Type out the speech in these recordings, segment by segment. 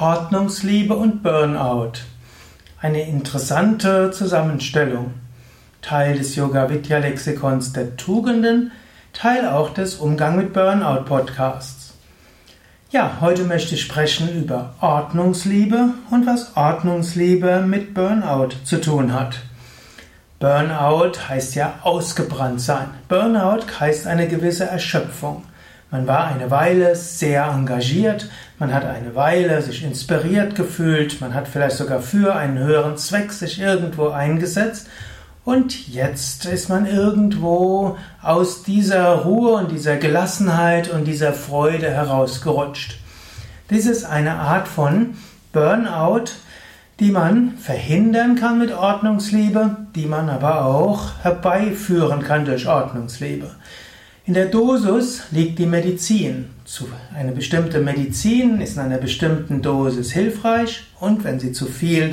Ordnungsliebe und Burnout. Eine interessante Zusammenstellung. Teil des Yoga Vidya Lexikons der Tugenden, Teil auch des Umgang mit Burnout Podcasts. Ja, heute möchte ich sprechen über Ordnungsliebe und was Ordnungsliebe mit Burnout zu tun hat. Burnout heißt ja ausgebrannt sein. Burnout heißt eine gewisse Erschöpfung. Man war eine Weile sehr engagiert, man hat eine Weile sich inspiriert gefühlt, man hat vielleicht sogar für einen höheren Zweck sich irgendwo eingesetzt und jetzt ist man irgendwo aus dieser Ruhe und dieser Gelassenheit und dieser Freude herausgerutscht. Dies ist eine Art von Burnout, die man verhindern kann mit Ordnungsliebe, die man aber auch herbeiführen kann durch Ordnungsliebe. In der Dosis liegt die Medizin. Eine bestimmte Medizin ist in einer bestimmten Dosis hilfreich und wenn sie zu viel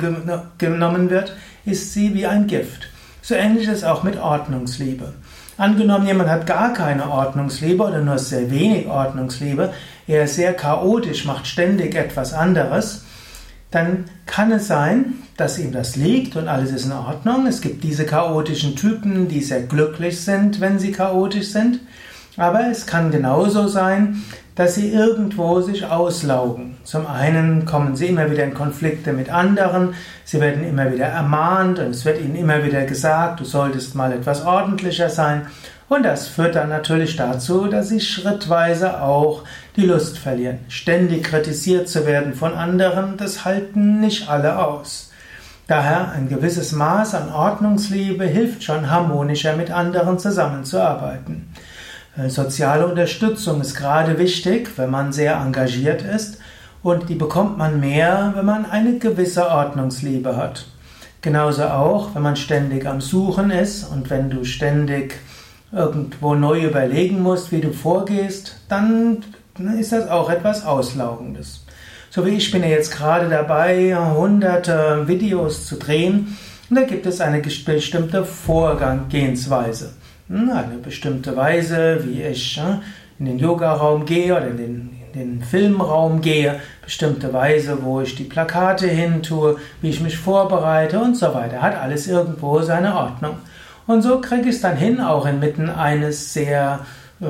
genommen wird, ist sie wie ein Gift. So ähnlich ist es auch mit Ordnungsliebe. Angenommen, jemand hat gar keine Ordnungsliebe oder nur sehr wenig Ordnungsliebe, er ist sehr chaotisch, macht ständig etwas anderes, dann kann es sein, dass ihm das liegt und alles ist in Ordnung. Es gibt diese chaotischen Typen, die sehr glücklich sind, wenn sie chaotisch sind. Aber es kann genauso sein, dass sie irgendwo sich auslaugen. Zum einen kommen sie immer wieder in Konflikte mit anderen, sie werden immer wieder ermahnt und es wird ihnen immer wieder gesagt, du solltest mal etwas ordentlicher sein. Und das führt dann natürlich dazu, dass sie schrittweise auch die Lust verlieren. Ständig kritisiert zu werden von anderen, das halten nicht alle aus. Daher ein gewisses Maß an Ordnungsliebe hilft schon harmonischer mit anderen zusammenzuarbeiten. Äh, soziale Unterstützung ist gerade wichtig, wenn man sehr engagiert ist und die bekommt man mehr, wenn man eine gewisse Ordnungsliebe hat. Genauso auch, wenn man ständig am Suchen ist und wenn du ständig irgendwo neu überlegen musst, wie du vorgehst, dann ist das auch etwas Auslaugendes. So wie ich bin ja jetzt gerade dabei, hunderte Videos zu drehen und da gibt es eine bestimmte Vorgehensweise. Hm, eine bestimmte Weise, wie ich in den Yoga-Raum gehe oder in den, in den Filmraum gehe, bestimmte Weise, wo ich die Plakate hin tue, wie ich mich vorbereite und so weiter. Hat alles irgendwo seine Ordnung. Und so kriege ich es dann hin, auch inmitten eines sehr äh,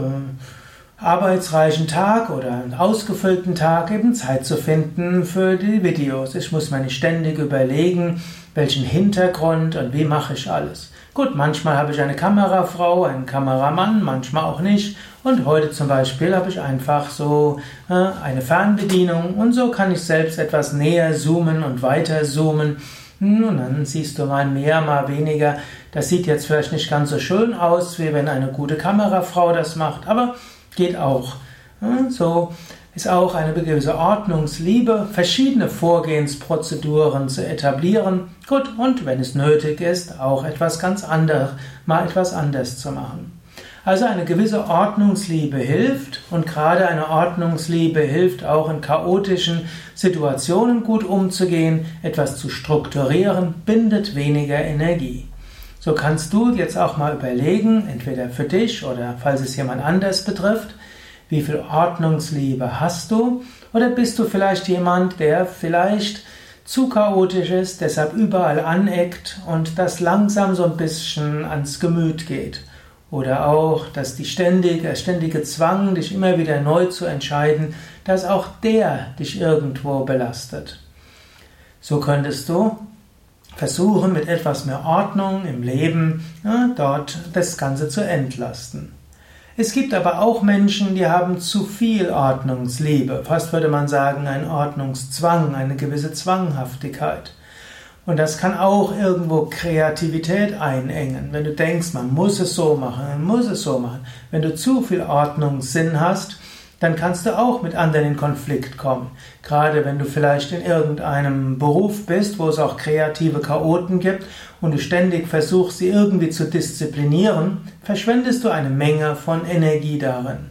arbeitsreichen Tag oder einen ausgefüllten Tag eben Zeit zu finden für die Videos. Ich muss mir nicht ständig überlegen, welchen Hintergrund und wie mache ich alles. Gut, manchmal habe ich eine Kamerafrau, einen Kameramann, manchmal auch nicht. Und heute zum Beispiel habe ich einfach so äh, eine Fernbedienung und so kann ich selbst etwas näher zoomen und weiter zoomen. Und dann siehst du mal mehr, mal weniger. Das sieht jetzt vielleicht nicht ganz so schön aus, wie wenn eine gute Kamerafrau das macht, aber geht auch. Hm, so ist auch eine gewisse Ordnungsliebe, verschiedene Vorgehensprozeduren zu etablieren. Gut, und wenn es nötig ist, auch etwas ganz anderes, mal etwas anders zu machen. Also eine gewisse Ordnungsliebe hilft und gerade eine Ordnungsliebe hilft auch in chaotischen Situationen gut umzugehen, etwas zu strukturieren, bindet weniger Energie. So kannst du jetzt auch mal überlegen, entweder für dich oder falls es jemand anders betrifft, wie viel Ordnungsliebe hast du? Oder bist du vielleicht jemand, der vielleicht zu chaotisch ist, deshalb überall aneckt und das langsam so ein bisschen ans Gemüt geht? Oder auch, dass die ständige, der ständige Zwang, dich immer wieder neu zu entscheiden, dass auch der dich irgendwo belastet. So könntest du versuchen, mit etwas mehr Ordnung im Leben ja, dort das Ganze zu entlasten. Es gibt aber auch Menschen, die haben zu viel Ordnungsliebe, fast würde man sagen ein Ordnungszwang, eine gewisse Zwanghaftigkeit. Und das kann auch irgendwo Kreativität einengen. Wenn du denkst, man muss es so machen, man muss es so machen. Wenn du zu viel Ordnungssinn hast, dann kannst du auch mit anderen in Konflikt kommen. Gerade wenn du vielleicht in irgendeinem Beruf bist, wo es auch kreative Chaoten gibt und du ständig versuchst, sie irgendwie zu disziplinieren, verschwendest du eine Menge von Energie darin.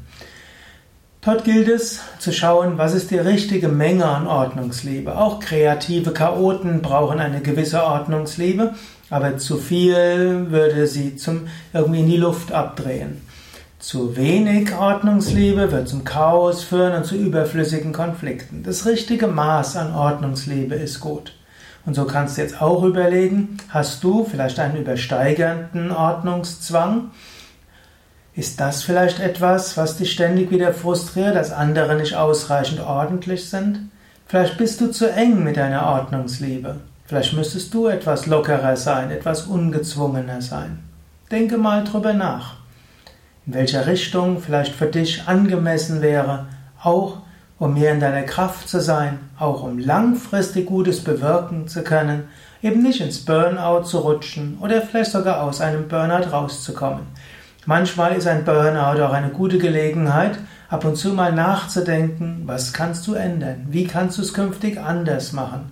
Dort gilt es zu schauen, was ist die richtige Menge an Ordnungsliebe. Auch kreative Chaoten brauchen eine gewisse Ordnungsliebe, aber zu viel würde sie zum irgendwie in die Luft abdrehen. Zu wenig Ordnungsliebe wird zum Chaos führen und zu überflüssigen Konflikten. Das richtige Maß an Ordnungsliebe ist gut. Und so kannst du jetzt auch überlegen, hast du vielleicht einen übersteigernden Ordnungszwang? Ist das vielleicht etwas, was dich ständig wieder frustriert, dass andere nicht ausreichend ordentlich sind? Vielleicht bist du zu eng mit deiner Ordnungsliebe. Vielleicht müsstest du etwas lockerer sein, etwas ungezwungener sein. Denke mal drüber nach in welcher Richtung vielleicht für dich angemessen wäre, auch um mehr in deiner Kraft zu sein, auch um langfristig Gutes bewirken zu können, eben nicht ins Burnout zu rutschen oder vielleicht sogar aus einem Burnout rauszukommen. Manchmal ist ein Burnout auch eine gute Gelegenheit, ab und zu mal nachzudenken, was kannst du ändern, wie kannst du es künftig anders machen.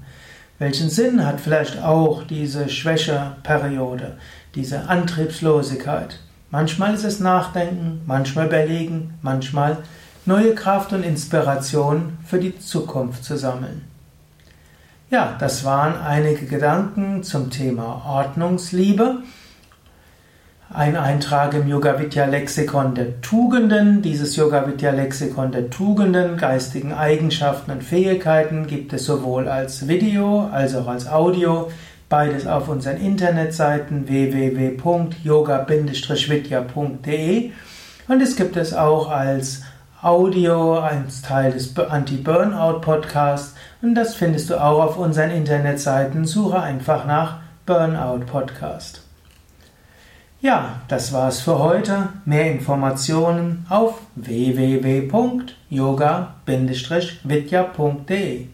Welchen Sinn hat vielleicht auch diese Schwächeperiode, diese Antriebslosigkeit? Manchmal ist es Nachdenken, manchmal Überlegen, manchmal neue Kraft und Inspiration für die Zukunft zu sammeln. Ja, das waren einige Gedanken zum Thema Ordnungsliebe. Ein Eintrag im Yoga Vidya Lexikon der Tugenden. Dieses Yoga Vidya Lexikon der Tugenden, geistigen Eigenschaften und Fähigkeiten gibt es sowohl als Video als auch als Audio. Beides auf unseren Internetseiten www.yoga-vidya.de und es gibt es auch als Audio, als Teil des Anti-Burnout Podcasts und das findest du auch auf unseren Internetseiten. Suche einfach nach Burnout Podcast. Ja, das war's für heute. Mehr Informationen auf www.yoga-vidya.de